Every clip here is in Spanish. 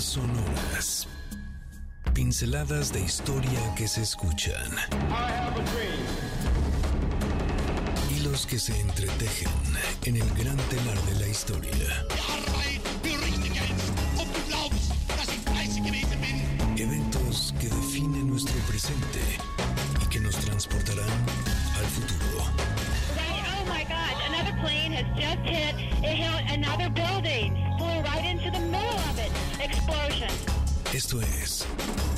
Sonoras. Pinceladas de historia que se escuchan. Hilos que se entretejen en el gran telar de la historia. Eventos que definen nuestro presente y que nos transportarán al futuro. Oh my God, another plane has just hit, it hit another building, right into the middle of it. Explosion. Esto es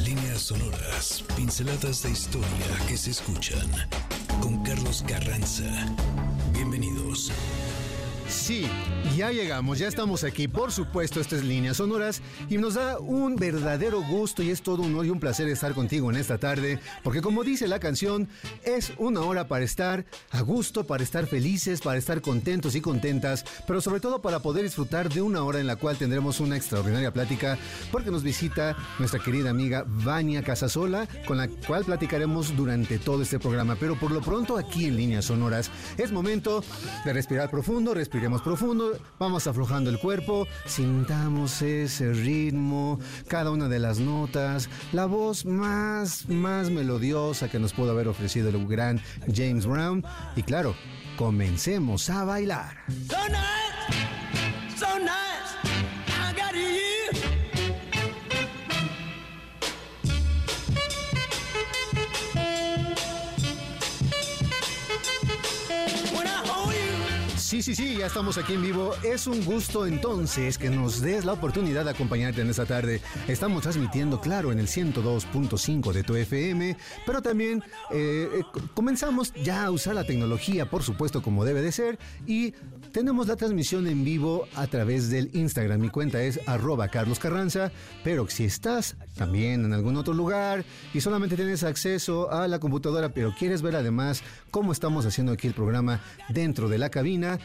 Líneas Sonoras, pinceladas de historia que se escuchan con Carlos Carranza. Bienvenidos. Sí, ya llegamos, ya estamos aquí. Por supuesto, estas líneas sonoras y nos da un verdadero gusto y es todo un honor y un placer estar contigo en esta tarde, porque como dice la canción, es una hora para estar a gusto, para estar felices, para estar contentos y contentas, pero sobre todo para poder disfrutar de una hora en la cual tendremos una extraordinaria plática, porque nos visita nuestra querida amiga Vania Casasola, con la cual platicaremos durante todo este programa. Pero por lo pronto aquí en líneas sonoras es momento de respirar profundo, respiremos profundo, vamos aflojando el cuerpo, sintamos ese ritmo, cada una de las notas, la voz más, más melodiosa que nos pudo haber ofrecido el gran James Brown. Y claro, comencemos a bailar. Sí, sí, sí, ya estamos aquí en vivo. Es un gusto entonces que nos des la oportunidad de acompañarte en esta tarde. Estamos transmitiendo, claro, en el 102.5 de tu FM, pero también eh, eh, comenzamos ya a usar la tecnología, por supuesto, como debe de ser, y tenemos la transmisión en vivo a través del Instagram. Mi cuenta es arroba Carlos Carranza, pero si estás también en algún otro lugar y solamente tienes acceso a la computadora, pero quieres ver además cómo estamos haciendo aquí el programa dentro de la cabina,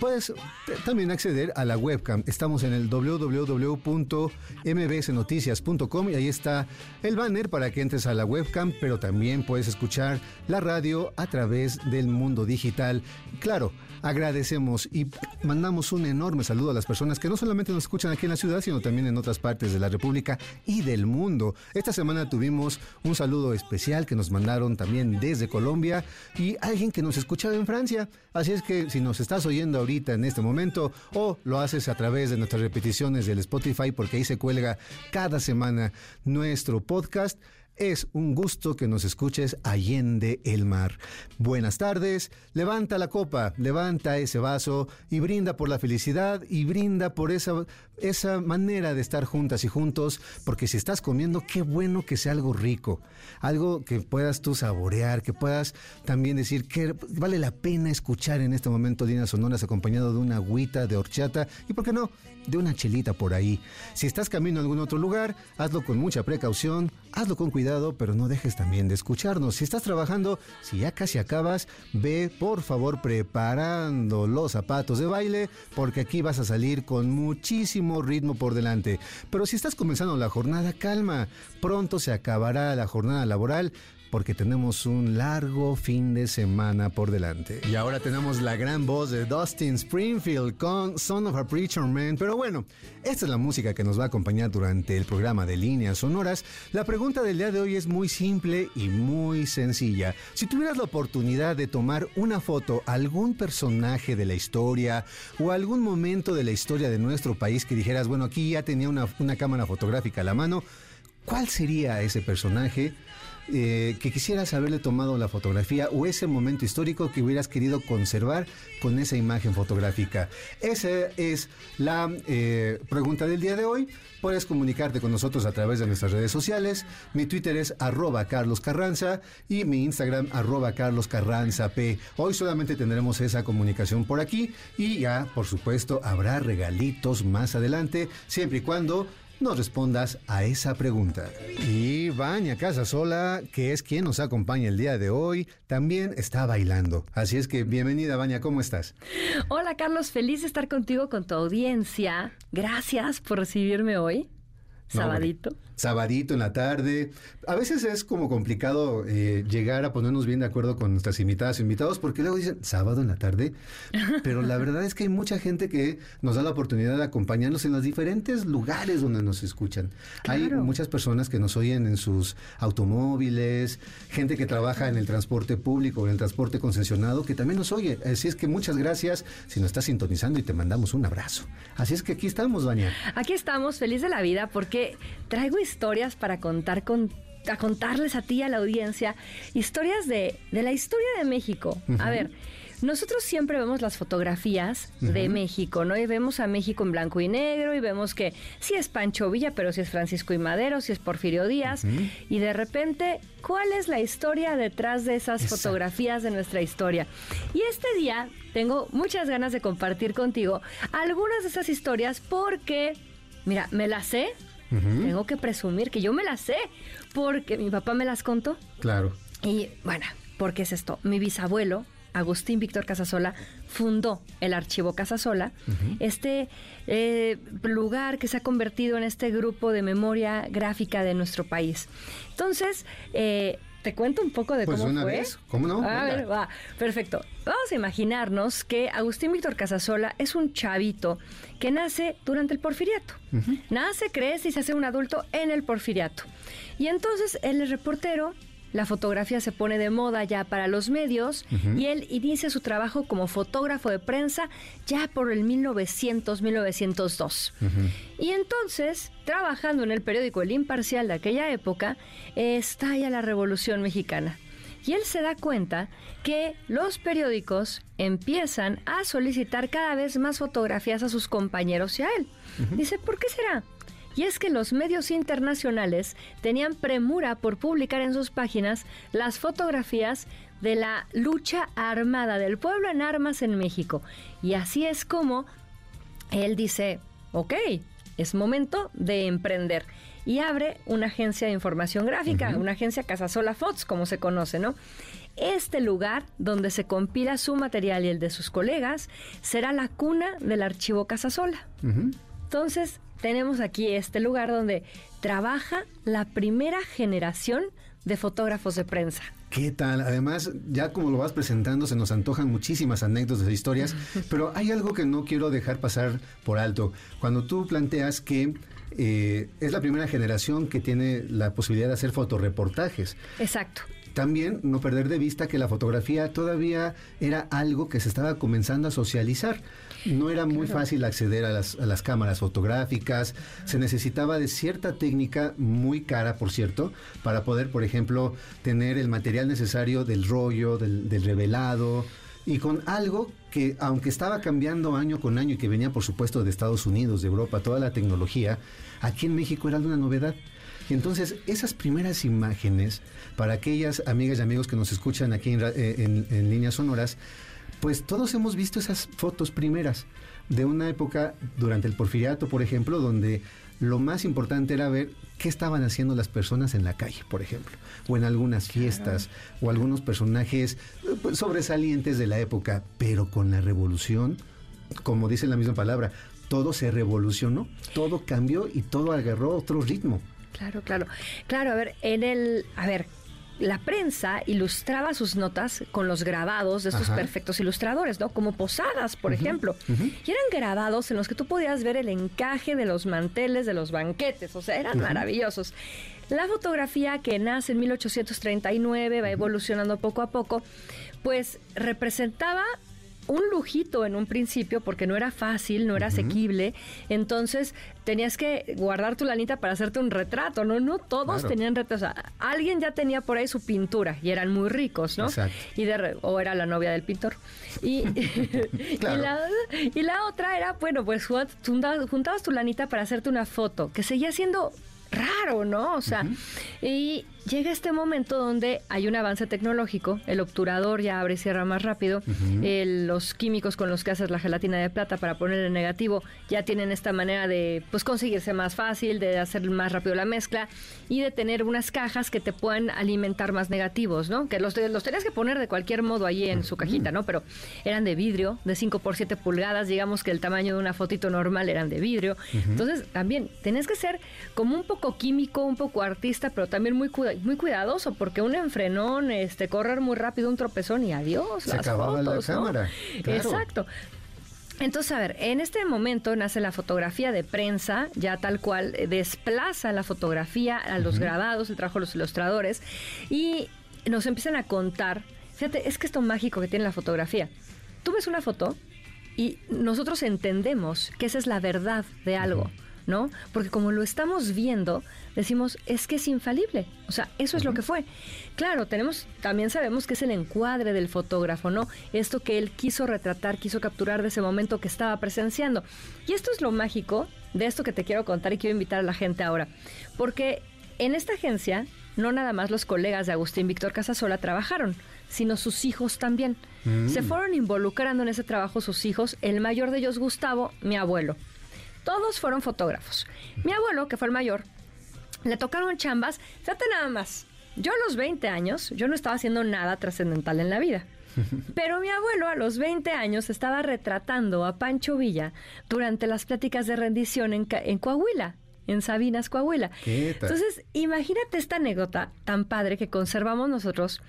puedes también acceder a la webcam. Estamos en el www.mbsnoticias.com y ahí está el banner para que entres a la webcam, pero también puedes escuchar la radio a través del mundo digital. Claro, agradecemos y mandamos un enorme saludo a las personas que no solamente nos escuchan aquí en la ciudad, sino también en otras partes de la República y del mundo. Esta semana tuvimos un saludo especial que nos mandaron también desde Colombia y alguien que nos escuchaba en Francia. Así es que si nos estás oyendo ahorita en este momento o lo haces a través de nuestras repeticiones del Spotify, porque ahí se cuelga cada semana nuestro podcast, es un gusto que nos escuches allende el mar. Buenas tardes, levanta la copa, levanta ese vaso y brinda por la felicidad y brinda por esa, esa manera de estar juntas y juntos, porque si estás comiendo, qué bueno que sea algo rico, algo que puedas tú saborear, que puedas también decir que vale la pena escuchar en este momento líneas sonoras acompañado de una agüita de horchata y, ¿por qué no?, de una chelita por ahí. Si estás camino a algún otro lugar, hazlo con mucha precaución, hazlo con cuidado, pero no dejes también de escucharnos. Si estás trabajando, si ya casi acabas, ve por favor preparando los zapatos de baile, porque aquí vas a salir con muchísimo ritmo por delante. Pero si estás comenzando la jornada, calma, pronto se acabará la jornada laboral porque tenemos un largo fin de semana por delante. Y ahora tenemos la gran voz de Dustin Springfield con Son of a Preacher Man. Pero bueno, esta es la música que nos va a acompañar durante el programa de líneas sonoras. La pregunta del día de hoy es muy simple y muy sencilla. Si tuvieras la oportunidad de tomar una foto a algún personaje de la historia o algún momento de la historia de nuestro país que dijeras, bueno, aquí ya tenía una, una cámara fotográfica a la mano, ¿cuál sería ese personaje? eh, que quisieras haberle tomado la fotografía o ese momento histórico que hubieras querido conservar con esa imagen fotográfica. Esa es la eh, pregunta del día de hoy. Puedes comunicarte con nosotros a través de nuestras redes sociales. Mi Twitter es arroba Carlos Carranza y mi Instagram arroba Carlos Carranza P. Hoy solamente tendremos esa comunicación por aquí y ya, por supuesto, habrá regalitos más adelante, siempre y cuando nos respondas a esa pregunta. Y Vania Casasola, que es quien nos acompaña el día de hoy, también está bailando. Así es que bienvenida, Vania, ¿cómo estás? Hola Carlos, feliz de estar contigo, con tu audiencia. Gracias por recibirme hoy. No, hombre. Sabadito. En la tarde. A veces es como complicado eh, llegar a ponernos bien de acuerdo con nuestras invitadas e invitados porque luego dicen sábado en la tarde. Pero la verdad es que hay mucha gente que nos da la oportunidad de acompañarnos en los diferentes lugares donde nos escuchan. Hay muchas personas que nos oyen en sus automóviles, gente que trabaja en el transporte público, en el transporte concesionado, que también nos oye. Así es que muchas gracias si nos estás sintonizando y te mandamos un abrazo. Así es que aquí estamos, Vania. Aquí estamos, feliz de la vida, porque traigo historias para contar con a contarles a ti y a la audiencia historias de, de la historia de México. A ver, nosotros siempre vemos las fotografías de México, ¿no? Y vemos a México en blanco y negro y vemos que sí es Pancho Villa, pero sí es Francisco y Madero, sí es Porfirio Díaz. Y de repente, ¿cuál es la historia detrás de esas Exacto. fotografías de nuestra historia? Y este día tengo muchas ganas de compartir contigo algunas de esas historias porque, mira, me las sé. Tengo que presumir que yo me las sé porque mi papá me las contó. Claro. Y bueno, ¿por qué es esto? Mi bisabuelo, Agustín Víctor Casasola, fundó el archivo Casasola, este eh, lugar que se ha convertido en este grupo de memoria gráfica de nuestro país. Entonces, eh, te cuento un poco de Pues cómo una fue. vez, ¿cómo no? A Venga. ver, va, perfecto. Vamos a imaginarnos que Agustín Víctor Casasola es un chavito que nace durante el porfiriato. Nace, crece y se hace un adulto en el porfiriato. Y entonces él es reportero, la fotografía se pone de moda ya para los medios y él inicia su trabajo como fotógrafo de prensa ya por el 1900-1902. Y entonces, trabajando en el periódico El Imparcial de aquella época, estalla la Revolución Mexicana. Y él se da cuenta que los periódicos empiezan a solicitar cada vez más fotografías a sus compañeros y a él. Dice, ¿por qué será? Y es que los medios internacionales tenían premura por publicar en sus páginas las fotografías de la lucha armada del pueblo en armas en México. Y así es como él dice, ok, es momento de emprender. Y abre una agencia de información gráfica, una agencia Casasola Fotos, como se conoce, ¿no? Este lugar donde se compila su material y el de sus colegas será la cuna del archivo Casasola. Entonces, tenemos aquí este lugar donde trabaja la primera generación de fotógrafos de prensa. ¿Qué tal? Además, ya como lo vas presentando, se nos antojan muchísimas anécdotas e historias, pero hay algo que no quiero dejar pasar por alto. Cuando tú planteas que eh, es la primera generación que tiene la posibilidad de hacer fotoreportajes, Exacto. también no perder de vista que la fotografía todavía era algo que se estaba comenzando a socializar. No era muy fácil acceder a las, a las cámaras fotográficas, se necesitaba de cierta técnica muy cara, por cierto, para poder, por ejemplo, tener el material necesario del rollo, del, del revelado, y con algo que, aunque estaba cambiando año con año y que venía, por supuesto, de Estados Unidos, de Europa, toda la tecnología, aquí en México era una novedad. Entonces, esas primeras imágenes, para aquellas amigas y amigos que nos escuchan aquí en, eh, en- en líneas sonoras, pues todos hemos visto esas fotos primeras de una época durante el porfiriato, por ejemplo, donde lo más importante era ver qué estaban haciendo las personas en la calle, por ejemplo, o en algunas fiestas, o algunos personajes eh, pues, sobresalientes de la época, pero con la revolución, como dice la misma palabra, todo se revolucionó, todo cambió y todo agarró otro ritmo. Claro, claro. Claro, a ver, en el. A ver. La prensa ilustraba sus notas con los grabados de estos Ajá. perfectos ilustradores, ¿no? Como posadas, por ejemplo. Y eran grabados en los que tú podías ver el encaje de los manteles de los banquetes, o sea, eran maravillosos. La fotografía que nace en 1839, va evolucionando poco a poco, pues representaba un lujito en un principio porque no era fácil, no era asequible. Entonces tenías que guardar tu lanita para hacerte un retrato, ¿no? No todos Claro. tenían retratos. O sea, alguien ya tenía por ahí su pintura y eran muy ricos, ¿no? Exacto. Y de o era la novia del pintor. Y, Claro. y, la, y la otra era, bueno, pues jun- juntabas, juntabas tu lanita para hacerte una foto, que seguía siendo raro, ¿no? O sea, y llega este momento donde hay un avance tecnológico, el obturador ya abre y cierra más rápido, el- los químicos con los que haces la gelatina de plata para poner el negativo ya tienen esta manera de pues conseguirse más fácil, de hacer más rápido la mezcla y de tener unas cajas que te puedan alimentar más negativos, ¿no? Que los, los tenías que poner de cualquier modo allí en su cajita, ¿no? Pero eran de vidrio, de 5 por 7 pulgadas, digamos que el tamaño de una fotito normal eran de vidrio. Entonces, también tenés que ser como un poco químico, un poco artista, pero también muy, cuida- muy cuidadoso, porque un enfrenón, este, correr muy rápido, un tropezón y adiós, Se las acababa la cámara, claro. Exacto. Entonces, a ver, en este momento nace la fotografía de prensa, ya tal cual eh, desplaza la fotografía a los grabados, el trabajo de los ilustradores, y nos empiezan a contar, fíjate, es que esto mágico que tiene la fotografía. Tú ves una foto y nosotros entendemos que esa es la verdad de algo. ¿No? Porque como lo estamos viendo, decimos, es que es infalible. O sea, eso es lo que fue. Claro, tenemos, también sabemos que es el encuadre del fotógrafo, ¿no? Esto que él quiso retratar, quiso capturar de ese momento que estaba presenciando. Y esto es lo mágico de esto que te quiero contar y quiero invitar a la gente ahora. Porque en esta agencia, no nada más los colegas de Agustín Víctor Casasola trabajaron, sino sus hijos también. Se fueron involucrando en ese trabajo sus hijos, el mayor de ellos Gustavo, mi abuelo. Todos fueron fotógrafos. Mi abuelo, que fue el mayor, le tocaron chambas. Fíjate nada más. Yo a los 20 años, yo no estaba haciendo nada trascendental en la vida. Pero mi abuelo a los 20 años estaba retratando a Pancho Villa durante las pláticas de rendición en, en Coahuila, en Sabinas, Coahuila. Entonces, imagínate esta anécdota tan padre que conservamos nosotros.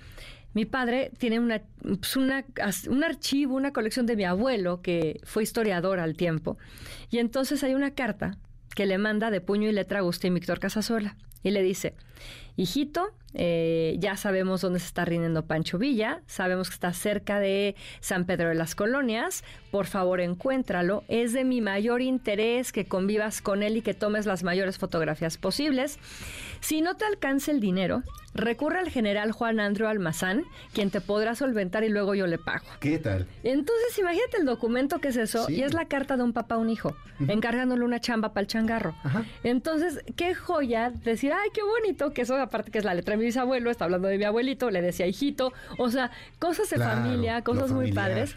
Mi padre tiene una, pues, una- un archivo, una colección de mi abuelo, que fue historiador al tiempo. Y entonces hay una carta que le manda de puño y letra a Agustín Víctor Casasola. Y le dice, hijito, eh, ya sabemos dónde se está rindiendo Pancho Villa, sabemos que está cerca de San Pedro de las Colonias, por favor encuéntralo, es de mi mayor interés que convivas con él y que tomes las mayores fotografías posibles. Si no te alcanza el dinero, recurre al general Juan Andrew Almazán, quien te podrá solventar y luego yo le pago. ¿Qué tal? Entonces, imagínate el documento que es eso, Sí. y es la carta de un papá a un hijo, encargándole una chamba para el changarro. Ajá. Entonces, qué joya decir, ay, qué bonito, que eso aparte que es la letra de mi bisabuelo, está hablando de mi abuelito, le decía hijito, o sea, cosas de Claro, familia, cosas muy padres.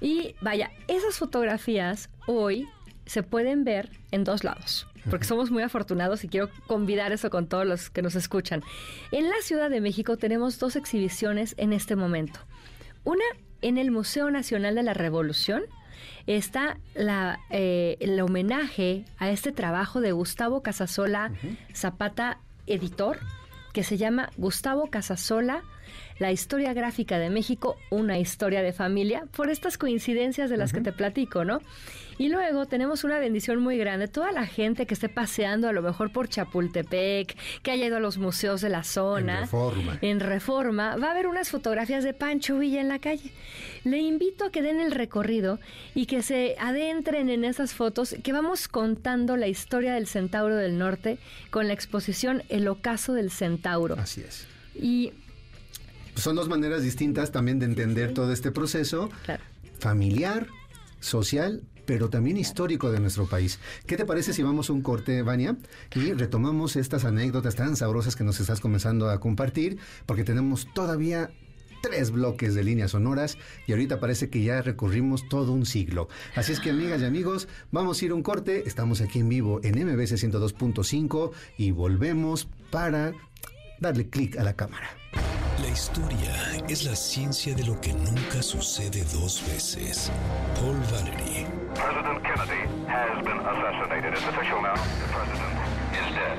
Y vaya, esas fotografías hoy se pueden ver en dos lados. Porque somos muy afortunados y quiero convidar eso con todos los que nos escuchan. En la Ciudad de México tenemos dos exhibiciones en este momento. Una en el Museo Nacional de la Revolución está la, eh, el homenaje a este trabajo de Gustavo Casasola Zapata, editor, que se llama Gustavo Casasola, la historia gráfica de México, una historia de familia, por estas coincidencias de las que te platico, ¿no? Y luego tenemos una bendición muy grande, toda la gente que esté paseando a lo mejor por Chapultepec, que haya ido a los museos de la zona, En Reforma. en Reforma, va a haber unas fotografías de Pancho Villa en la calle. Le invito a que den el recorrido y que se adentren en esas fotos, que vamos contando la historia del Centauro del Norte con la exposición El ocaso del Centauro. Así es. Y, Son dos maneras distintas también de entender todo este proceso claro, familiar, social, pero también histórico de nuestro país. ¿Qué te parece si vamos a un corte, Vania, y retomamos estas anécdotas tan sabrosas que nos estás comenzando a compartir? Porque tenemos todavía tres bloques de líneas sonoras y ahorita parece que ya recorrimos todo un siglo. Así es que amigas y amigos, vamos a ir a un corte, estamos aquí en vivo en MBC 102.5 y volvemos para darle clic a la cámara. La historia es la ciencia de lo que nunca sucede dos veces. Paul Valery. President Kennedy has been assassinated. It's official now. The president is dead.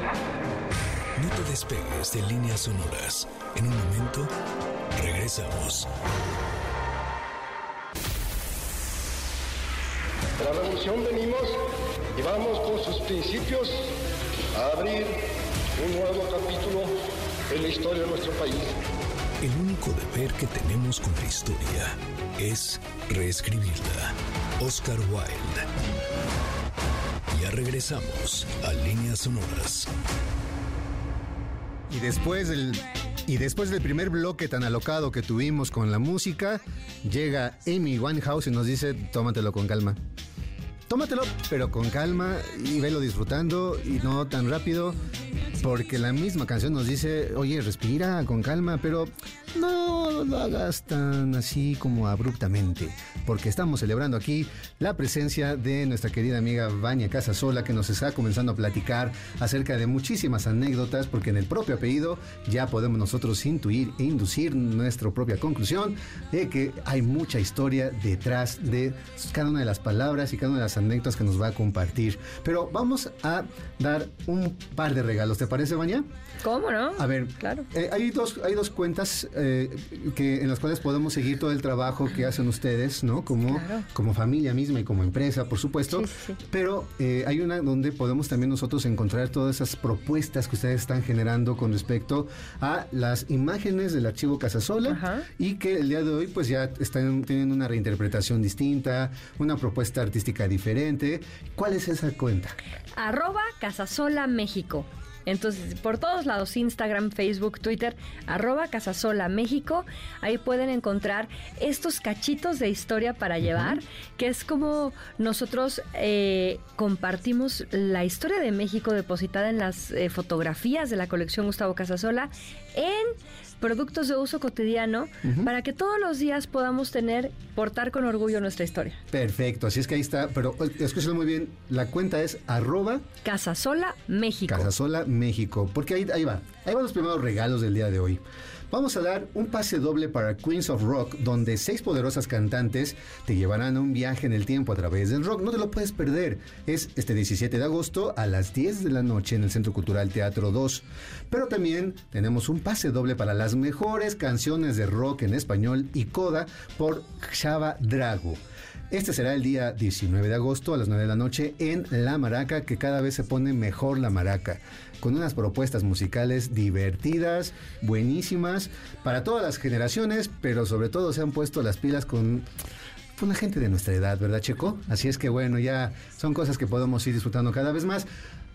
No te despegues de líneas sonoras. En un momento, regresamos. De la revolución venimos y vamos con sus principios a abrir un nuevo capítulo en la historia de nuestro país. El único deber que tenemos con la historia es reescribirla. Oscar Wilde. Ya regresamos a líneas sonoras. Y después del y después del primer bloque tan alocado que tuvimos con la música, llega Amy Winehouse y nos dice, tómatelo con calma. Tómatelo, pero con calma y velo disfrutando y no tan rápido. Porque la misma canción nos dice, oye, respira con calma, pero no lo hagas tan así como abruptamente. Porque estamos celebrando aquí la presencia de nuestra querida amiga Vania Casasola, que nos está comenzando a platicar acerca de muchísimas anécdotas, porque en el propio apellido ya podemos nosotros intuir e inducir nuestra propia conclusión de que hay mucha historia detrás de cada una de las palabras y cada una de las anécdotas que nos va a compartir. Pero vamos a dar un par de regalos, ¿te parece, Vania? ¿Cómo no? A ver, Claro. eh, hay, dos, hay dos cuentas eh, que, en las cuales podemos seguir todo el trabajo que hacen ustedes, ¿no? Como, Claro. como familia misma y como empresa, por supuesto. Sí, sí, sí. Pero eh, hay una donde podemos también nosotros encontrar todas esas propuestas que ustedes están generando con respecto a las imágenes del archivo Casasola Ajá. y que el día de hoy pues ya están teniendo una reinterpretación distinta, una propuesta artística diferente. ¿Cuál es esa cuenta? Arroba Casasola México. Entonces, por todos lados, Instagram, Facebook, Twitter, arroba Casasola México, ahí pueden encontrar estos cachitos de historia para llevar, que es como nosotros eh, compartimos la historia de México depositada en las eh, fotografías de la colección Gustavo Casasola en productos de uso cotidiano para que todos los días podamos tener, portar con orgullo nuestra historia. Perfecto, así es que ahí está, pero eh, escúchenlo muy bien, la cuenta es arroba Casasola México. Casasola México, porque ahí, ahí va, ahí van los primeros regalos del día de hoy. Vamos a dar un pase doble para Queens of Rock, donde seis poderosas cantantes te llevarán a un viaje en el tiempo a través del rock. No te lo puedes perder. Es este 17 de agosto a las 10 de la noche en el Centro Cultural Teatro 2. Pero también tenemos un pase doble para las mejores canciones de rock en español y coda por Chava Drago. Este será el día 19 de agosto a las 9 de la noche en La Maraca, que cada vez se pone mejor la Maraca, con unas propuestas musicales divertidas, buenísimas, para todas las generaciones, pero sobre todo se han puesto las pilas con una gente de nuestra edad, ¿verdad, Checo? Así es que bueno, ya son cosas que podemos ir disfrutando cada vez más.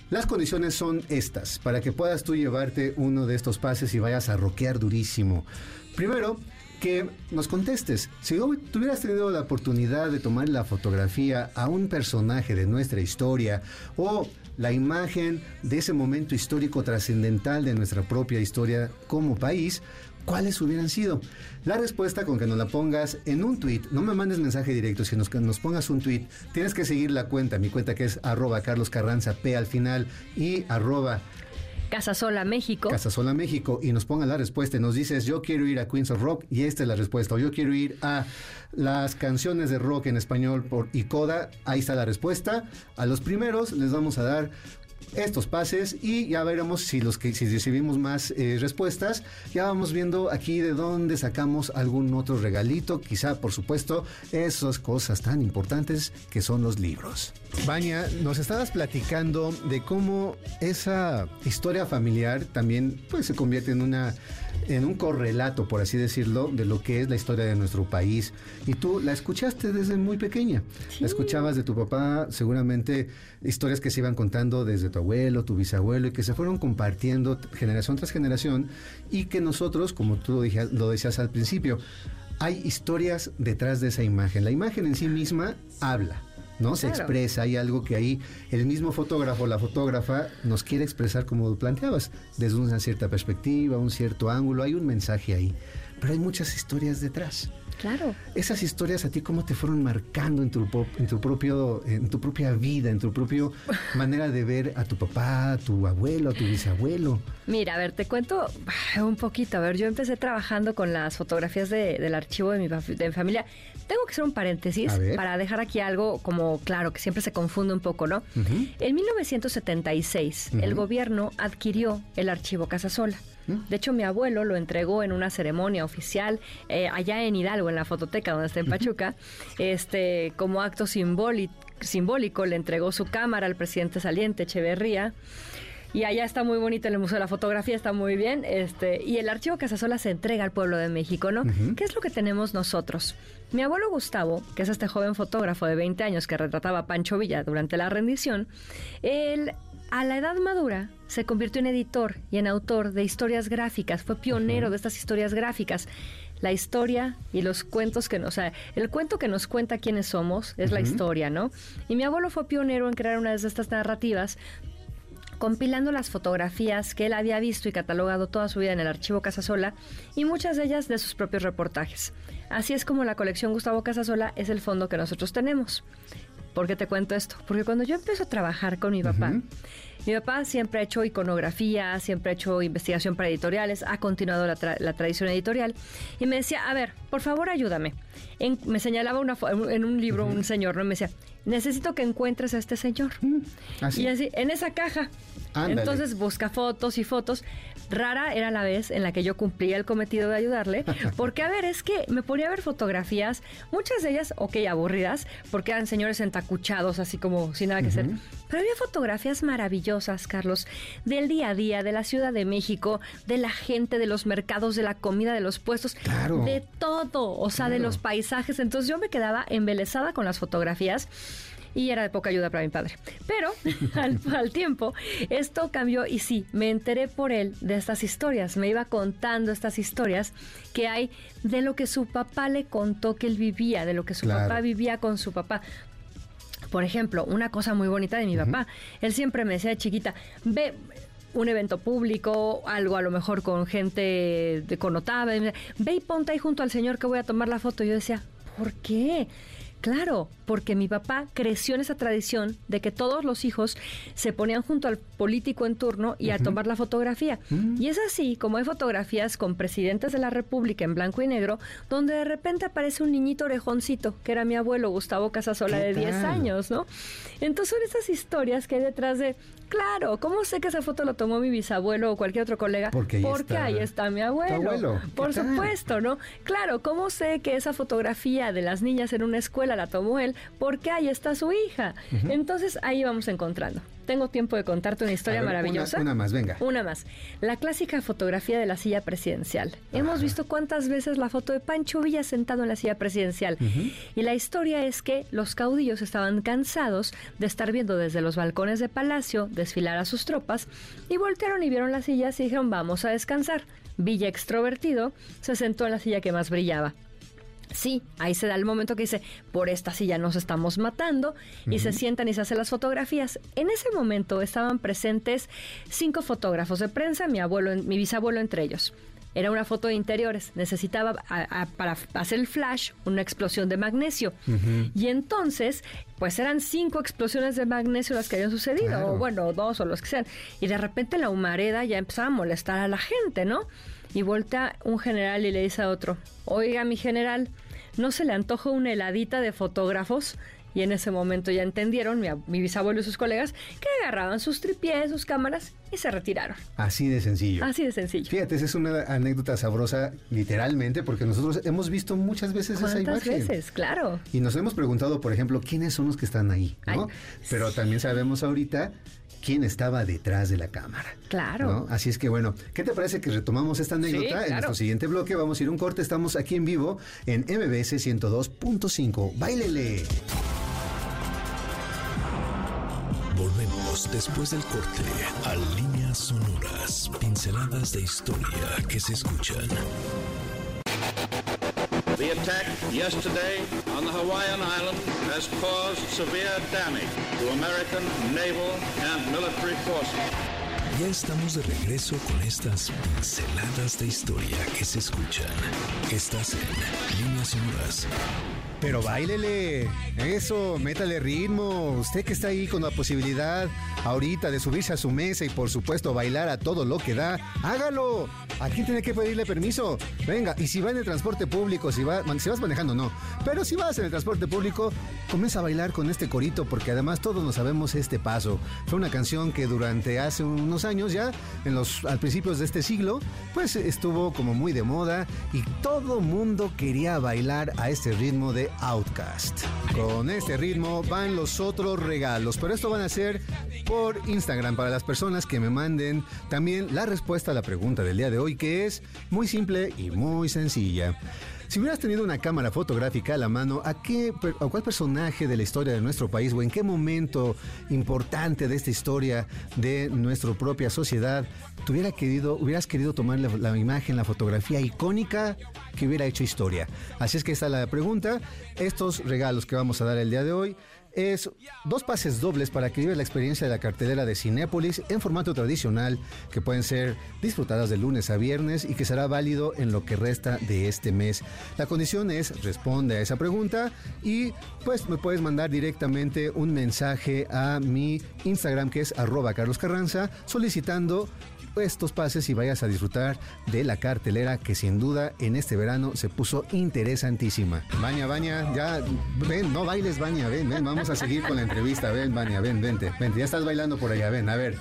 Las condiciones son estas, para que puedas tú llevarte uno de estos pases y vayas a rockear durísimo. Primero, que nos contestes. Si hoy tuvieras tenido la oportunidad de tomar la fotografía a un personaje de nuestra historia o la imagen de ese momento histórico trascendental de nuestra propia historia como país, ¿cuáles hubieran sido? La respuesta con que nos la pongas en un tweet, no me mandes mensaje directo, sino que nos pongas un tweet, tienes que seguir la cuenta, mi cuenta que es arroba Carlos Carranza P al final y arroba Casasola México. Casasola México y nos ponga la respuesta y nos dices yo quiero ir a Queens of Rock y esta es la respuesta o yo quiero ir a las canciones de rock en español por Icoda, ahí está la respuesta. A los primeros les vamos a dar estos pases y ya veremos si los que si recibimos más eh, respuestas ya vamos viendo aquí de dónde sacamos algún otro regalito quizá por supuesto esas cosas tan importantes que son los libros. Vania nos estabas platicando de cómo esa historia familiar también pues se convierte en una en un correlato, por así decirlo, de lo que es la historia de nuestro país. Y tú la escuchaste desde muy pequeña. La escuchabas de tu papá, seguramente historias que se iban contando desde tu abuelo, tu bisabuelo, y que se fueron compartiendo generación tras generación, y que nosotros, como tú lo, dije- lo decías al principio, hay historias detrás de esa imagen. La imagen en sí misma habla. ¿No? Se expresa, hay algo que ahí el mismo fotógrafo, la fotógrafa, nos quiere expresar como planteabas, desde una cierta perspectiva, un cierto ángulo, hay un mensaje ahí, pero hay muchas historias detrás. Claro. Esas historias a ti cómo te fueron marcando en tu, po- en tu propio, en tu propia vida, en tu propia manera de ver a tu papá, a tu abuelo, a tu bisabuelo. Mira, a ver, te cuento ah, un poquito. A ver, yo empecé trabajando con las fotografías de- del archivo de mi, de mi familia. Tengo que hacer un paréntesis para dejar aquí algo como claro, que siempre se confunde un poco, ¿no? En 1976, el gobierno adquirió el archivo Casasola. De hecho, mi abuelo lo entregó en una ceremonia oficial eh, allá en Hidalgo, en la fototeca donde está en Pachuca. Este, como acto simbólico, simbólico, le entregó su cámara al presidente saliente, Echeverría. Y allá está muy bonito en el Museo de la Fotografía, está muy bien. Este, y el archivo Casasola se entrega al pueblo de México, ¿no? ¿Qué es lo que tenemos nosotros? Mi abuelo Gustavo, que es este joven fotógrafo de 20 años que retrataba a Pancho Villa durante la rendición, él a la edad madura se convirtió en editor y en autor de historias gráficas, fue pionero de estas historias gráficas. La historia y los cuentos que nos, o sea, el cuento que nos cuenta quiénes somos es la historia, ¿no? Y mi abuelo fue pionero en crear una de estas narrativas compilando las fotografías que él había visto y catalogado toda su vida en el archivo Casasola y muchas de ellas de sus propios reportajes. Así es como la colección Gustavo Casasola es el fondo que nosotros tenemos. ¿Por qué te cuento esto? Porque cuando yo empiezo a trabajar con mi papá, mi papá siempre ha hecho iconografía, siempre ha hecho investigación para editoriales, ha continuado la, tra- la tradición editorial y me decía, a ver, por favor ayúdame. En- me señalaba una en un libro un señor, ¿no? Y me decía, necesito que encuentres a este señor. ¿Ah, sí? Y así, en esa caja. Ándale. Entonces busca fotos y fotos. Rara era la vez en la que yo cumplía el cometido de ayudarle, porque a ver, es que me ponía a ver fotografías, muchas de ellas, ok, aburridas, porque eran señores entacuchados, así como sin nada que hacer. Pero había fotografías maravillosas, Carlos, del día a día, de la Ciudad de México, de la gente, de los mercados, de la comida, de los puestos, Claro. de todo, o sea, de los paisajes. Entonces yo me quedaba embelesada con las fotografías y era de poca ayuda para mi padre. Pero al, al tiempo esto cambió y sí, me enteré por él de estas historias. Me iba contando estas historias que hay de lo que su papá le contó que él vivía, de lo que su Claro. papá vivía con su papá. Por ejemplo, una cosa muy bonita de mi papá. Él siempre me decía de chiquita, ve un evento público, algo a lo mejor con gente de connotada, ve y ponte ahí junto al señor que voy a tomar la foto. Yo decía, ¿por qué? Claro, porque mi papá creció en esa tradición de que todos los hijos se ponían junto al político en turno y a tomar la fotografía. Y es así como hay fotografías con presidentes de la República en blanco y negro, donde de repente aparece un niñito orejoncito, que era mi abuelo Gustavo Casasola ¿Qué de 10 tal? años, ¿no? Entonces son esas historias que hay detrás de, claro, ¿cómo sé que esa foto lo tomó mi bisabuelo o cualquier otro colega? Porque ahí está ahí está mi abuelo. tu abuelo. ¿Qué Por tal? supuesto. ¿no? Claro, ¿cómo sé que esa fotografía de las niñas en una escuela la tomó él? Porque ahí está su hija. Entonces ahí vamos encontrando. Tengo tiempo de contarte una historia ver, maravillosa. una más, venga. Una más. La clásica fotografía de la silla presidencial. Hemos visto cuántas veces la foto de Pancho Villa sentado en la silla presidencial. Y la historia es que los caudillos estaban cansados de estar viendo desde los balcones de palacio desfilar a sus tropas y voltearon y vieron las sillas y dijeron vamos a descansar. Villa extrovertido se sentó en la silla que más brillaba. Sí, ahí se da el momento que dice, por esta silla nos estamos matando, y se sientan y se hacen las fotografías. En ese momento estaban presentes cinco fotógrafos de prensa, mi abuelo, mi bisabuelo entre ellos. Era una foto de interiores, necesitaba a- a- para hacer el flash una explosión de magnesio. Y entonces, pues eran cinco explosiones de magnesio las que habían sucedido, Claro. o bueno, dos o los que sean. Y de repente la humareda ya empezaba a molestar a la gente, ¿no? Y voltea un general y le dice a otro, oiga mi general, ¿no se le antoja una heladita de fotógrafos? Y en ese momento ya entendieron, mi, mi bisabuelo y sus colegas, que agarraban sus tripiés, sus cámaras y se retiraron. Así de sencillo. Así de sencillo. Fíjate, esa es una anécdota sabrosa, literalmente, porque nosotros hemos visto muchas veces esa ¿Cuántas imagen. veces? Claro. Y nos hemos preguntado, por ejemplo, quiénes son los que están ahí, ¿no? Ay, Pero también sabemos ahorita quién estaba detrás de la cámara. Claro. ¿no? Así es que bueno, ¿qué te parece que retomamos esta anécdota en claro. nuestro siguiente bloque? Vamos a ir a un corte, estamos aquí en vivo en MBS 102.5. ¡Báilele! Volvemos después del corte a líneas sonoras, pinceladas de historia que se escuchan. The attack yesterday on the Hawaiian Islands has caused severe damage to American naval and military forces. Ya estamos de regreso con estas pinceladas de historia que se escuchan. Estás en líneas sonoras. Pero báilele, eso, métale ritmo. Usted que está ahí con la posibilidad ahorita de subirse a su mesa y por supuesto bailar a todo lo que da, hágalo. ¿A quién tiene que pedirle permiso? Venga, y si va en el transporte público, si, va, si vas manejando, no. Pero si vas en el transporte público, comienza a bailar con este corito porque además todos nos sabemos este paso. Fue una canción que durante hace unos años ya, en los, al principios de este siglo, pues estuvo como muy de moda y todo mundo quería bailar a este ritmo de Outcast. Con este ritmo van los otros regalos, pero esto van a ser por Instagram para las personas que me manden también la respuesta a la pregunta del día de hoy, que es muy simple y muy sencilla. Si hubieras tenido una cámara fotográfica a la mano, ¿a, qué, a cuál personaje de la historia de nuestro país o en qué momento importante de esta historia de nuestra propia sociedad hubiera querido, hubieras querido tomar la, la imagen, la fotografía icónica que hubiera hecho historia? Así es que esta es la pregunta. Estos regalos que vamos a dar el día de hoy es dos pases dobles para que vive la experiencia de la cartelera de Cinépolis en formato tradicional, que pueden ser disfrutadas de lunes a viernes y que será válido en lo que resta de este mes. La condición es responde a esa pregunta y pues me puedes mandar directamente un mensaje a mi Instagram que es arroba Carlos Carranza solicitando estos pases y vayas a disfrutar de la cartelera que sin duda en este verano se puso interesantísima. Baña, Baña, ya ven, no bailes, Baña, ven, ven, vamos a seguir con la entrevista, ven, Baña, ven, vente, vente, ya estás bailando por allá, ven, a ver.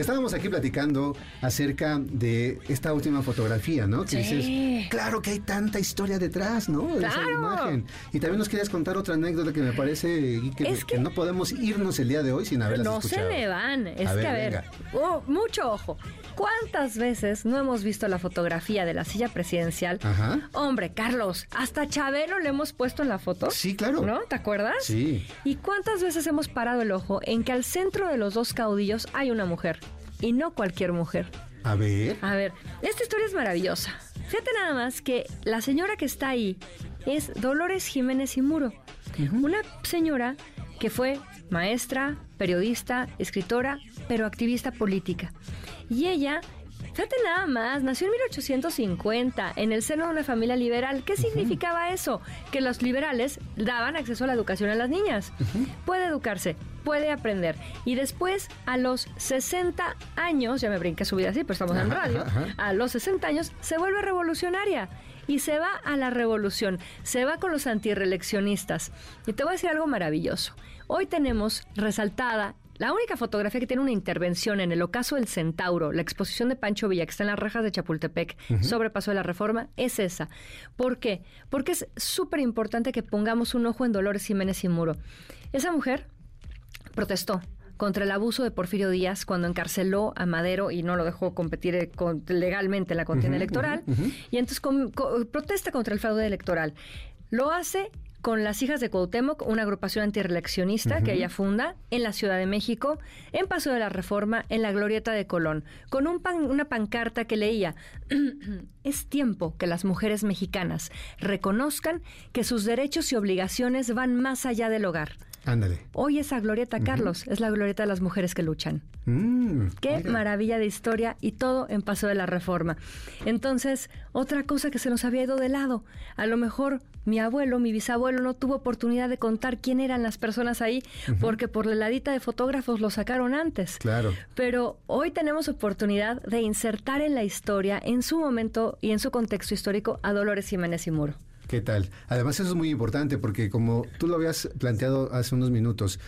Estábamos aquí platicando acerca de esta última fotografía, ¿no? Que Sí. dices, claro que hay tanta historia detrás, ¿no? De esa imagen. Y también nos querías contar otra anécdota que me parece que, Es que- que no podemos irnos el día de hoy sin haberlas No escuchado. se me van. Es A ver, que, a ver, oh, mucho ojo. ¿Cuántas veces no hemos visto la fotografía de la silla presidencial? Ajá. Hombre, Carlos, hasta Chabelo le hemos puesto en la foto. Sí, claro. ¿No? ¿Te acuerdas? Sí. ¿Y cuántas veces hemos parado el ojo en que al centro de los dos caudillos hay una mujer? Y no cualquier mujer. A ver. A ver, esta historia es maravillosa. Fíjate nada más que la señora que está ahí es Dolores Jiménez y Muro. Una señora que fue maestra, periodista, escritora, pero activista política. Y ella, fíjate nada más, nació en 1850 en el seno de una familia liberal. ¿Qué significaba eso? Que los liberales daban acceso a la educación a las niñas. Puede educarse, puede aprender. Y después, a los 60 años, ya me brinqué su vida así, pero estamos en radio, ajá, ajá. a los 60 años se vuelve revolucionaria y se va a la revolución, se va con los antireeleccionistas. Y te voy a decir algo maravilloso. Hoy tenemos resaltada la única fotografía que tiene una intervención en el ocaso del Centauro, la exposición de Pancho Villa, que está en las rejas de Chapultepec, sobre Paso de la Reforma, es esa. ¿Por qué? Porque es súper importante que pongamos un ojo en Dolores Jiménez y Muro. Esa mujer protestó contra el abuso de Porfirio Díaz cuando encarceló a Madero y no lo dejó competir eh, con- legalmente en la contienda electoral. Y entonces protesta contra el fraude electoral. Lo hace con las hijas de Cuauhtémoc, una agrupación antireeleccionista que ella funda en la Ciudad de México, en Paso de la Reforma, en la Glorieta de Colón, con un pan- una pancarta que leía, es tiempo que las mujeres mexicanas reconozcan que sus derechos y obligaciones van más allá del hogar. Ándale. Hoy esa glorieta, Carlos, es la glorieta de las mujeres que luchan. Mm, Qué mira. maravilla de historia y todo en paso de la reforma. Entonces, otra cosa que se nos había ido de lado. A lo mejor mi abuelo, mi bisabuelo no tuvo oportunidad de contar quién eran las personas ahí porque por la ladita de fotógrafos lo sacaron antes. Claro. Pero hoy tenemos oportunidad de insertar en la historia, en su momento y en su contexto histórico, a Dolores Jiménez y Muro. ¿Qué tal? Además eso es muy importante porque como tú lo habías planteado hace unos minutos,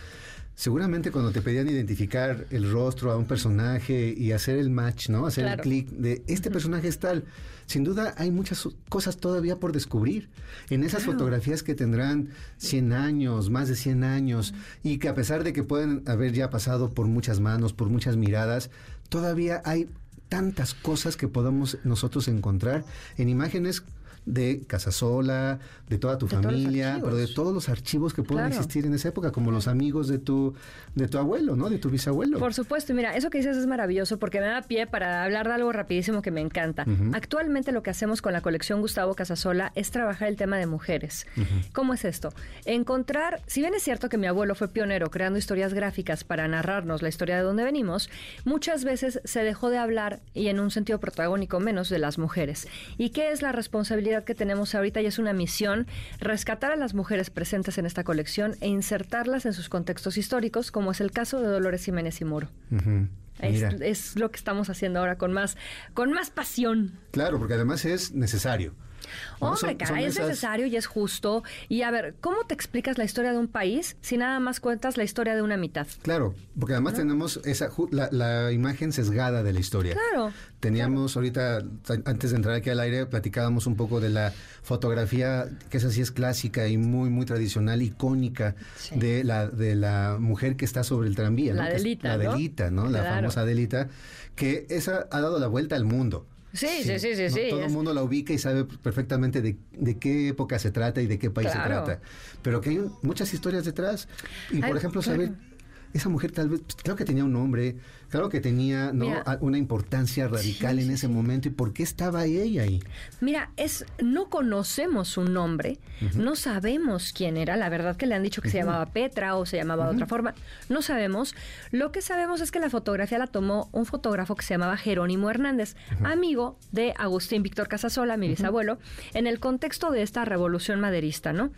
seguramente cuando te pedían identificar el rostro a un personaje y hacer el match, ¿no? Hacer el clic de este personaje es tal. Sin duda hay muchas cosas todavía por descubrir en esas fotografías que tendrán 100 años, más de 100 años, y que a pesar de que pueden haber ya pasado por muchas manos, por muchas miradas, todavía hay tantas cosas que podamos nosotros encontrar en imágenes de Casasola, de toda tu De familia, pero de todos los archivos que pueden Claro. existir en esa época, como los amigos de tu, de tu abuelo, ¿no? De tu bisabuelo. Por supuesto, y mira, eso que dices es maravilloso porque me da pie para hablar de algo rapidísimo que me encanta. Actualmente lo que hacemos con la colección Gustavo Casasola es trabajar el tema de mujeres. ¿Cómo es esto? Encontrar, si bien es cierto que mi abuelo fue pionero creando historias gráficas para narrarnos la historia de dónde venimos, muchas veces se dejó de hablar y en un sentido protagónico menos de las mujeres. ¿Y qué es la responsabilidad que tenemos ahorita? Y es una misión rescatar a las mujeres presentes en esta colección e insertarlas en sus contextos históricos, como es el caso de Dolores Jiménez y Muro. Ujú. Es, es lo que estamos haciendo ahora con más, con más pasión. claro, porque además es necesario. Hombre, Son- caray, son es esas- necesario y es justo. Y a ver, ¿cómo te explicas la historia de un país si nada más cuentas la historia de una mitad? Claro, porque además tenemos esa la, la imagen sesgada de la historia. Claro. Teníamos ahorita, ta- antes de entrar aquí al aire, platicábamos un poco de la fotografía, que esa sí es clásica y muy, muy tradicional, icónica, Sí. de, la, de la mujer que está sobre el tranvía. La Adelita, La ¿no? Adelita, ¿no? La famosa Adelita, que esa ha dado la vuelta al mundo. Sí, sí, sí, sí, ¿no? sí, Todo es- el mundo la ubica y sabe perfectamente de, de qué época se trata y de qué país Claro. se trata. Pero que hay un- muchas historias detrás. Y, por ejemplo, claro. saber esa mujer tal vez, pues, claro que tenía un nombre, Claro que tenía ¿no? Mira. Una importancia radical Sí, en ese momento. ¿Y por qué estaba ella ahí? Mira, es no conocemos su nombre, no sabemos quién era, la verdad que le han dicho que se llamaba Petra o se llamaba de otra forma, no sabemos. Lo que sabemos es que la fotografía la tomó un fotógrafo que se llamaba Jerónimo Hernández, amigo de Agustín Víctor Casasola, mi bisabuelo, en el contexto de esta revolución maderista, ¿no?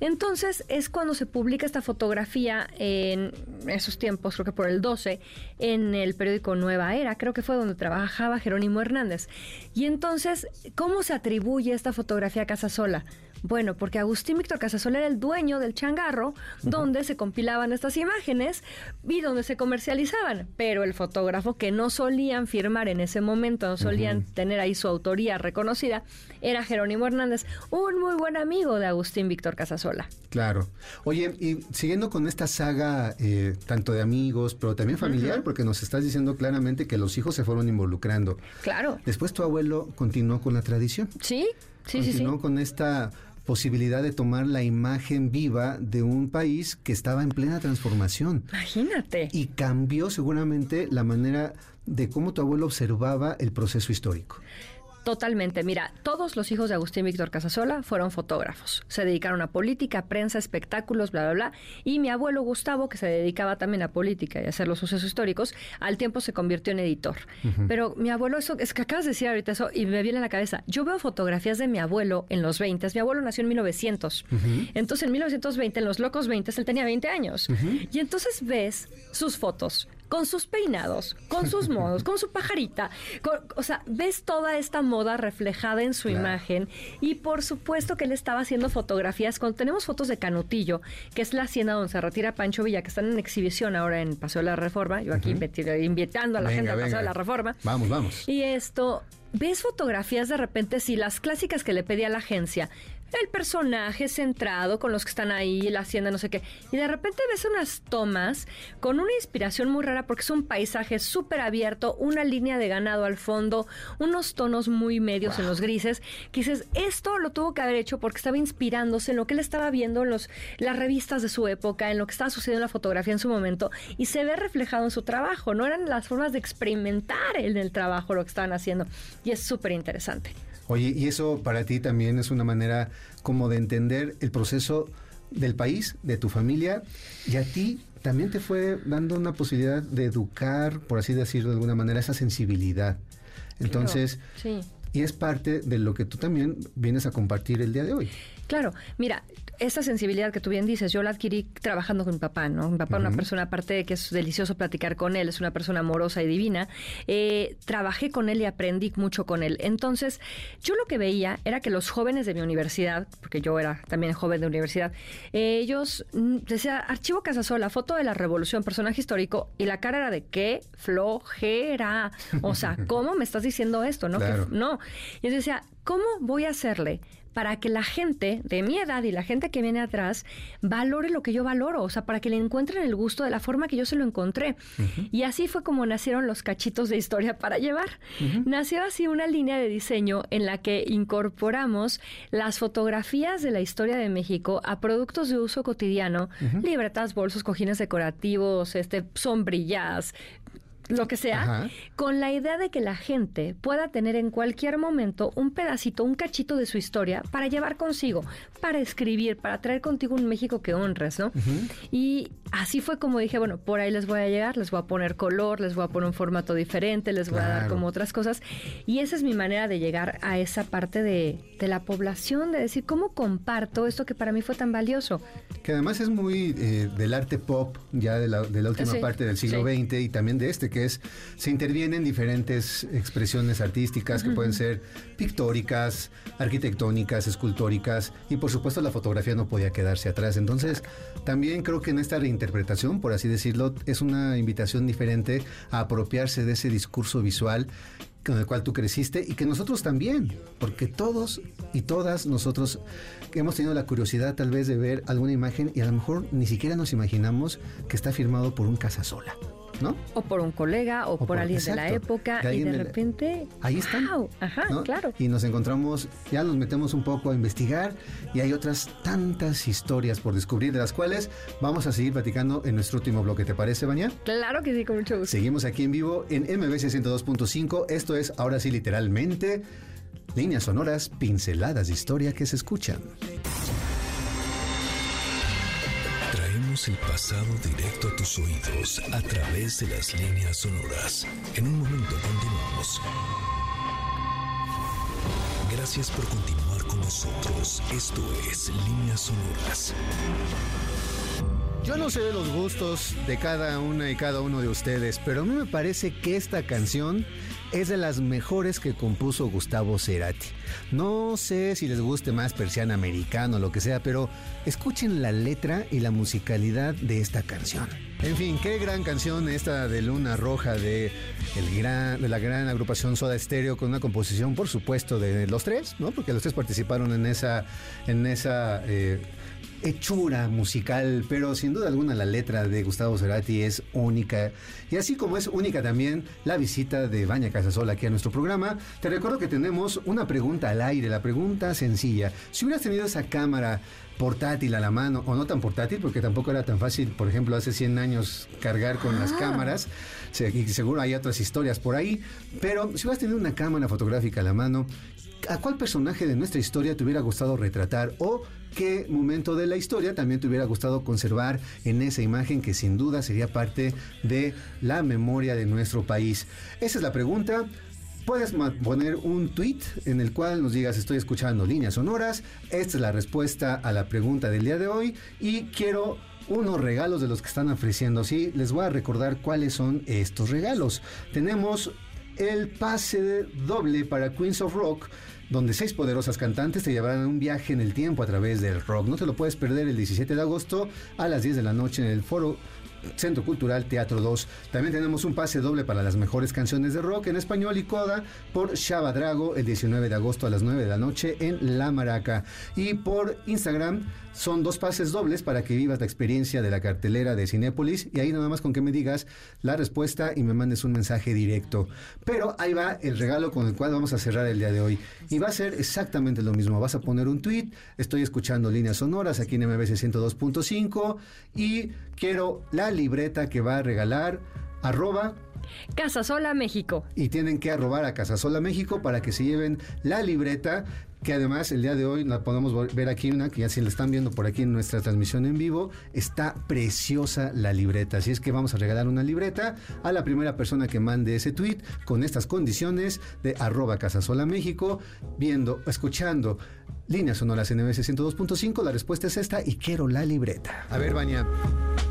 Entonces es cuando se publica esta fotografía en esos tiempos, creo que por el 12, en el periódico Nueva Era, creo que fue donde trabajaba Jerónimo Hernández. Y entonces, ¿cómo se atribuye esta fotografía a Casasola? Bueno, porque Agustín Víctor Casasola era el dueño del changarro donde se compilaban estas imágenes y donde se comercializaban. Pero el fotógrafo que no solían firmar en ese momento, no solían tener ahí su autoría reconocida, era Jerónimo Hernández, un muy buen amigo de Agustín Víctor Casasola. Claro. Oye, y siguiendo con esta saga, eh, tanto de amigos, pero también familiar, porque nos estás diciendo claramente que los hijos se fueron involucrando. Claro. Después tu abuelo continuó con la tradición. Sí, sí, sí, sí. continuó con esta posibilidad de tomar la imagen viva de un país que estaba en plena transformación. Imagínate. Y cambió seguramente la manera de cómo tu abuelo observaba el proceso histórico. Totalmente. Mira, todos los hijos de Agustín Víctor Casasola fueron fotógrafos. Se dedicaron a política, prensa, espectáculos, bla, bla, bla. Y mi abuelo Gustavo, que se dedicaba también a política y a hacer los sucesos históricos, al tiempo se convirtió en editor. Pero mi abuelo, eso es que acabas de decir ahorita eso y me viene a la cabeza. Yo veo fotografías de mi abuelo en los 20. Mi abuelo nació en 1900. Entonces, en 1920, en los locos 20, él tenía 20 años. Y entonces ves sus fotos con sus peinados, con sus modos, con su pajarita. con- o sea, ves toda esta moda reflejada en su Claro. imagen. Y por supuesto que él estaba haciendo fotografías. Cuando tenemos fotos de Canutillo, que es la hacienda donde se retira Pancho Villa, que están en exhibición ahora en Paseo de la Reforma. Yo aquí invitando a la Venga, gente al Paseo venga. de la Reforma. Vamos, vamos. Y esto, ves fotografías de repente, sí, las clásicas que le pedía la agencia. El personaje centrado con los que están ahí, la hacienda, no sé qué. Y de repente ves unas tomas con una inspiración muy rara porque es un paisaje súper abierto, una línea de ganado al fondo, unos tonos muy medios en los grises. Que dices, esto lo tuvo que haber hecho porque estaba inspirándose en lo que él estaba viendo en los, las revistas de su época, en lo que estaba sucediendo en la fotografía en su momento. Y se ve reflejado en su trabajo. No eran las formas de experimentar en el trabajo lo que estaban haciendo. Y es súper interesante. Oye, y eso para ti también es una manera como de entender el proceso del país, de tu familia, y a ti también te fue dando una posibilidad de educar, por así decirlo de alguna manera, esa sensibilidad. Entonces, Sí. y es parte de lo que tú también vienes a compartir el día de hoy. Claro, mira, esta sensibilidad que tú bien dices, yo la adquirí trabajando con mi papá, ¿no? Mi papá es una persona, aparte de que es delicioso platicar con él, es una persona amorosa y divina, eh, trabajé con él y aprendí mucho con él. Entonces, yo lo que veía era que los jóvenes de mi universidad, porque yo era también joven de universidad, eh, ellos mm, decía, archivo Casasola, foto de la revolución, personaje histórico, y la cara era de qué flojera. O sea, ¿cómo me estás diciendo esto? No, Que- Claro. no. Y yo decía, ¿cómo voy a hacerle para que la gente de mi edad y la gente que viene atrás valore lo que yo valoro? O sea, para que le encuentren el gusto de la forma que yo se lo encontré. Y así fue como nacieron los cachitos de historia para llevar. Nació así una línea de diseño en la que incorporamos las fotografías de la historia de México a productos de uso cotidiano, libretas, bolsos, cojines decorativos, este, sombrillas, lo que sea, Ajá. con la idea de que la gente pueda tener en cualquier momento un pedacito, un cachito de su historia para llevar consigo, para escribir, para traer contigo un México que honres, ¿no? Y así fue como dije, bueno, por ahí les voy a llegar, les voy a poner color, les voy a poner un formato diferente, les voy a dar como otras cosas. Y esa es mi manera de llegar a esa parte de, de la población, de decir, ¿cómo comparto esto que para mí fue tan valioso? Que además es muy eh, del arte pop, ya de la, de la última Sí, parte del siglo sí. XX y también de este, que es, se intervienen diferentes expresiones artísticas que pueden ser pictóricas, arquitectónicas, escultóricas y por supuesto la fotografía no podía quedarse atrás. Entonces, también creo que en esta reinterpretación, por así decirlo, es una invitación diferente a apropiarse de ese discurso visual con el cual tú creciste y que nosotros también, porque todos y todas nosotros hemos tenido la curiosidad tal vez de ver alguna imagen y a lo mejor ni siquiera nos imaginamos que está firmado por un Casasola. ¿No? O por un colega, o, O por, por- alguien de la época, de y de repente. Ahí están. Ajá, ¿no? claro. Y nos encontramos, ya nos metemos un poco a investigar y hay otras tantas historias por descubrir de las cuales vamos a seguir platicando en nuestro último bloque. ¿Te parece, Baña? Claro que sí, con mucho gusto. Seguimos aquí en vivo en MBC 102.5. Esto es, ahora sí, literalmente, líneas sonoras, pinceladas de historia que se escuchan. El pasado directo a tus oídos a través de las líneas sonoras. En un momento continuamos. Gracias por continuar con nosotros. Esto es Líneas Sonoras. Yo no sé los gustos de cada una y cada uno de ustedes, pero a mí me parece que esta canción es de las mejores que compuso Gustavo Cerati. No sé si les guste más persiana americano o lo que sea, pero escuchen la letra y la musicalidad de esta canción. En fin, qué gran canción esta de Luna Roja de, la gran agrupación Soda Stereo con una composición, por supuesto, de los tres, ¿no? Porque los tres participaron en esa, en esa eh, hechura musical, pero sin duda alguna la letra de Gustavo Cerati es única. Y así como es única también la visita de Baña Casasola aquí a nuestro programa, te recuerdo que tenemos una pregunta al aire, la pregunta sencilla. Si hubieras tenido esa cámara portátil a la mano, o no tan portátil, porque tampoco era tan fácil, por ejemplo, hace 100 años cargar con las cámaras, seguro hay otras historias por ahí, pero si hubieras tenido una cámara fotográfica a la mano, ¿A cuál personaje de nuestra historia te hubiera gustado retratar o qué momento de la historia también te hubiera gustado conservar en esa imagen que sin duda sería parte de la memoria de nuestro país? Esa es la pregunta. Puedes poner un tweet en el cual nos digas estoy escuchando líneas sonoras. Esta es la respuesta a la pregunta del día de hoy y quiero unos regalos de los que están ofreciendo. Sí, les voy a recordar cuáles son estos regalos. Tenemos el pase doble para Queens of Rock, donde seis poderosas cantantes te llevarán un viaje en el tiempo a través del rock. No te lo puedes perder el 17 de agosto a las 10 de la noche en el foro Centro Cultural Teatro 2. También tenemos un pase doble para las mejores canciones de rock en español y coda por Shaba Drago el 19 de agosto a las 9 de la noche en La Maraca. Y por Instagram son dos pases dobles para que vivas la experiencia de la cartelera de Cinépolis y ahí nada más con que me digas la respuesta y me mandes un mensaje directo. Pero ahí va el regalo con el cual vamos a cerrar el día de hoy. Y va a ser exactamente lo mismo. Vas a poner un tweet, estoy escuchando líneas sonoras aquí en MBC 102.5 y quiero la libreta que va a regalar arroba Casasola, México. y tienen que arrobar a Casasola México para que se lleven la libreta que además el día de hoy la podemos ver aquí una que ya si la están viendo por aquí en nuestra transmisión en vivo está preciosa la libreta así es que vamos a regalar una libreta a la primera persona que mande ese tweet con estas condiciones de arroba Casasola México viendo escuchando líneas sonoras en MBC 102.5 la respuesta es esta y quiero la libreta a ver Baña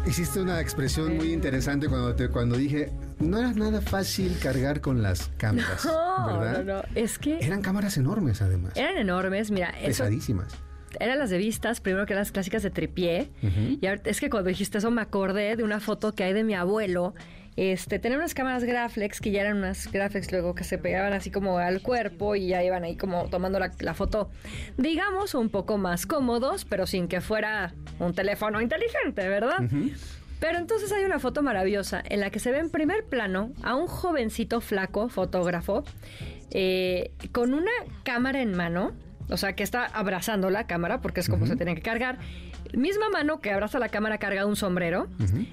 hiciste una expresión muy interesante cuando te cuando dije no era nada fácil cargar con las cámaras No, ¿verdad? no, no. Es que Eran cámaras enormes, además. eran enormes. Mira, eso Pesadísimas. eran las de vistas, primero que las clásicas de tripié. Y ahorita- es que cuando dijiste eso me acordé de una foto que hay de mi abuelo. Este, tenía unas cámaras Graflex que ya eran unas Graflex luego que se pegaban así como al cuerpo y ya iban ahí como tomando la, la foto, digamos, un poco más cómodos, pero sin que fuera un teléfono inteligente, ¿verdad? Pero entonces hay una foto maravillosa en la que se ve en primer plano a un jovencito flaco, fotógrafo, eh, con una cámara en mano, o sea, que está abrazando la cámara, porque es como se tiene que cargar. Misma mano que abraza la cámara carga un sombrero.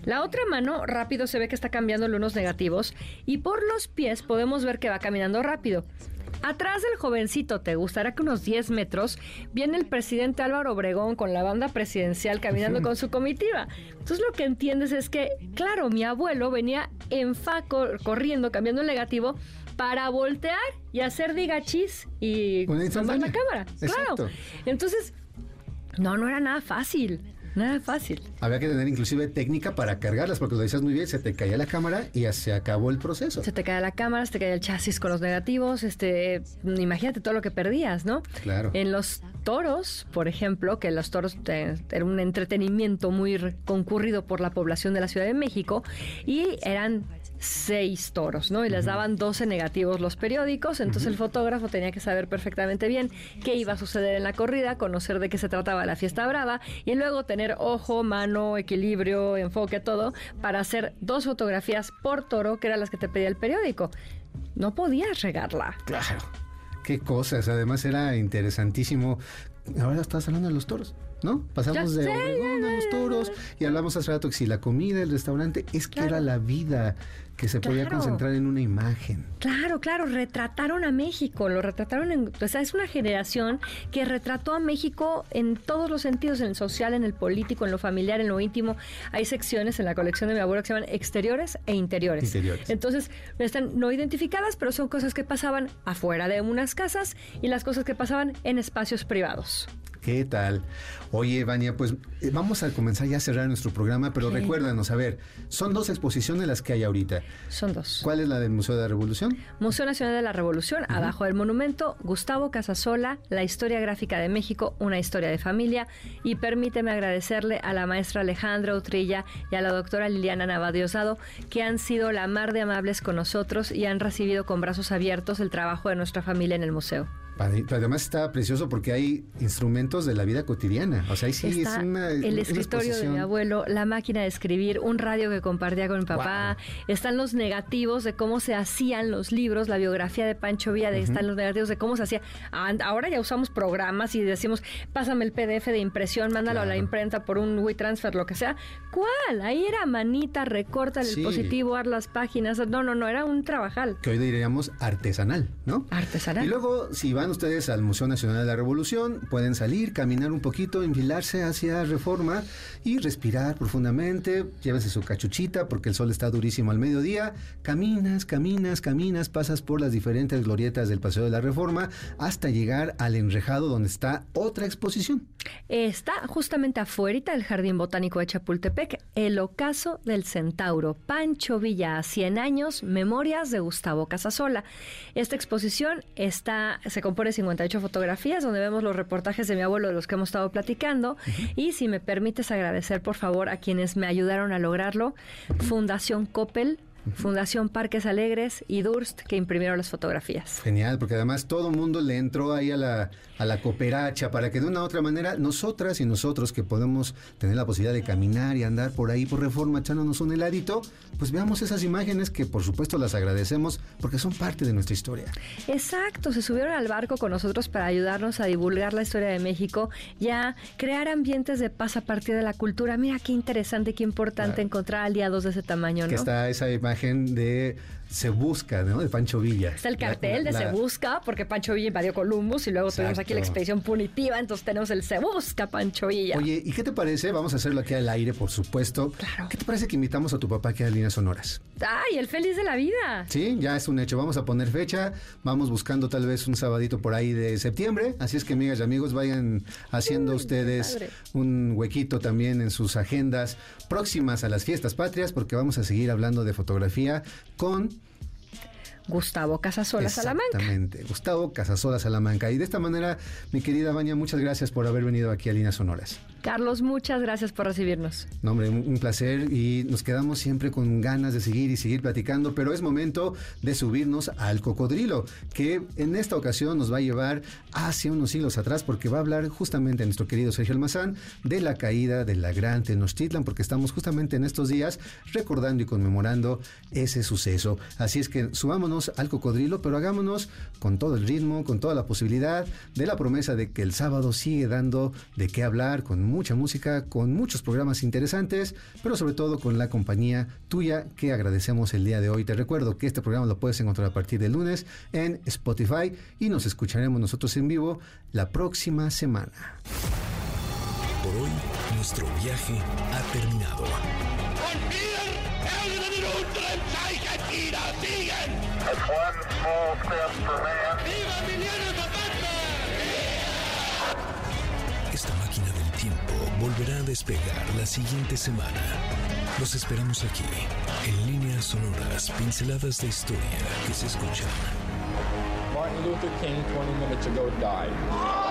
La otra mano rápido se ve que está cambiándole unos negativos. Y por los pies podemos ver que va caminando rápido. Atrás del jovencito, te gustará que unos 10 metros, viene el presidente Álvaro Obregón con la banda presidencial caminando con su comitiva. Entonces lo que entiendes es que, claro, mi abuelo venía en fa cor- corriendo, cambiando el negativo, para voltear y hacer digachis y tomar la cámara. Exacto. Claro. Entonces, no, no era nada fácil. Nada fácil. Había que tener inclusive técnica para cargarlas, porque lo decías muy bien, se te caía la cámara y ya se acabó el proceso. Se te cae la cámara, se te cae el chasis con los negativos, este, imagínate todo lo que perdías, ¿no? Claro. En los toros, por ejemplo, que los toros eh, era un entretenimiento muy concurrido por la población de la Ciudad de México y eran seis toros, ¿no? Y les daban 12 negativos los periódicos, entonces el fotógrafo tenía que saber perfectamente bien qué iba a suceder en la corrida, conocer de qué se trataba la fiesta brava y luego tener ojo, mano, equilibrio, enfoque, todo, para hacer dos fotografías por toro, que eran las que te pedía el periódico. No podías regarla. Claro. Qué cosas. Además era interesantísimo. Ahora estás hablando de los toros, ¿no? Pasamos de sé, Obregón a los toros y hablamos hace rato que si la comida, el restaurante, es que era la vida que se podía concentrar en una imagen. Claro, claro, retrataron a México, lo retrataron en, o sea, es una generación que retrató a México en todos los sentidos, en el social, en el político, en lo familiar, en lo íntimo. Hay secciones en la colección de mi abuelo que se llaman exteriores e interiores. Interiores. Entonces, están no identificadas, pero son cosas que pasaban afuera de unas casas y las cosas que pasaban en espacios privados. ¿Qué tal? Oye, Vania, pues eh, vamos a comenzar ya a cerrar nuestro programa, pero recuérdanos, a ver, son dos exposiciones las que hay ahorita. Son dos. ¿Cuál es la del Museo de la Revolución? Museo Nacional de la Revolución, abajo del monumento, Gustavo Casasola, La Historia Gráfica de México, una historia de familia. Y permíteme agradecerle a la maestra Alejandra Utrilla y a la doctora Liliana Navadiosado, que han sido la mar de amables con nosotros y han recibido con brazos abiertos el trabajo de nuestra familia en el museo. Además está precioso porque hay instrumentos de la vida cotidiana. O sea, ahí sí Está es una. el una escritorio de exposición. mi abuelo, la máquina de escribir, un radio que compartía con mi papá. Están los negativos de cómo se hacían los libros, la biografía de Pancho Villa, de, están los negativos de cómo se hacía. Ahora ya usamos programas y decimos, pásame el PDF de impresión, mándalo a la imprenta por un WeTransfer, lo que sea. ¿Cuál? Ahí era manita, recorta el positivo, haz las páginas. No, no, no, era un trabajal. que hoy diríamos artesanal, ¿no? Artesanal. Y luego, si van ustedes al Museo Nacional de la Revolución, pueden salir, caminar un poquito, enfilarse hacia Reforma y respirar profundamente. Llévense su cachuchita porque el sol está durísimo al mediodía. Caminas, caminas, caminas, pasas por las diferentes glorietas del Paseo de la Reforma hasta llegar al enrejado donde está otra exposición. Está justamente afuera del Jardín Botánico de Chapultepec, el ocaso del centauro, Pancho Villa, 100 años, memorias de Gustavo Casasola. Esta exposición está, se compone de 58 fotografías donde vemos los reportajes de mi abuelo de los que hemos estado platicando. Y si me permites agradecer, por favor, a quienes me ayudaron a lograrlo, Fundación Coppel, Fundación Parques Alegres y Durst, que imprimieron las fotografías. Genial, porque además todo el mundo le entró ahí a la, a la cooperacha para que de una u otra manera nosotras y nosotros que podemos tener la posibilidad de caminar y andar por ahí por reforma echándonos un heladito, pues veamos esas imágenes que por supuesto las agradecemos porque son parte de nuestra historia. Exacto, se subieron al barco con nosotros para ayudarnos a divulgar la historia de México y a crear ambientes de paz a partir de la cultura. Mira qué interesante, qué importante Claro. encontrar aliados de ese tamaño, ¿no? Que está esa imagen de Se Busca, ¿no? De Pancho Villa. Está el La- cartel de la- Se Busca, porque Pancho Villa invadió Columbus y luego tuvimos aquí la Exacto. expedición punitiva, entonces tenemos el Se Busca Pancho Villa. Oye, ¿y qué te parece? Vamos a hacerlo aquí al aire, por supuesto. Claro. ¿Qué te parece que invitamos a tu papá aquí a Líneas Sonoras? ¡Ay, el feliz de la vida! Sí, ya es un hecho. Vamos a poner fecha. Vamos buscando tal vez un sabadito por ahí de septiembre. Así es que, amigas y amigos, vayan haciendo ustedes un huequito también en sus agendas próximas a las fiestas patrias, porque vamos a seguir hablando de fotografía con Gustavo Casasola Salamanca. Exactamente, Gustavo Casasola Salamanca. Y de esta manera, mi querida Baña, muchas gracias por haber venido aquí a Líneas Sonoras. Carlos, muchas gracias por recibirnos. No, hombre, un, placer y nos quedamos siempre con ganas de seguir y seguir platicando, pero es momento de subirnos al cocodrilo, que en esta ocasión nos va a llevar hacia unos siglos atrás, porque va a hablar justamente nuestro querido Sergio Almazán de la caída de la gran Tenochtitlan, porque estamos justamente en estos días recordando y conmemorando ese suceso. Así es que subámonos al cocodrilo, pero hagámonos con todo el ritmo, con toda la posibilidad de la promesa de que el sábado sigue dando de qué hablar, con mucha música, con muchos programas interesantes, pero sobre todo con la compañía tuya que agradecemos el día de hoy. Te recuerdo que este programa lo puedes encontrar a partir del lunes en Spotify y nos escucharemos nosotros en vivo la próxima semana. Por hoy, nuestro viaje ha terminado. That's volverá a despegar la siguiente semana. Los esperamos aquí, en líneas sonoras, pinceladas de historia que se escuchan. Martin Luther King 20 minutes ago died.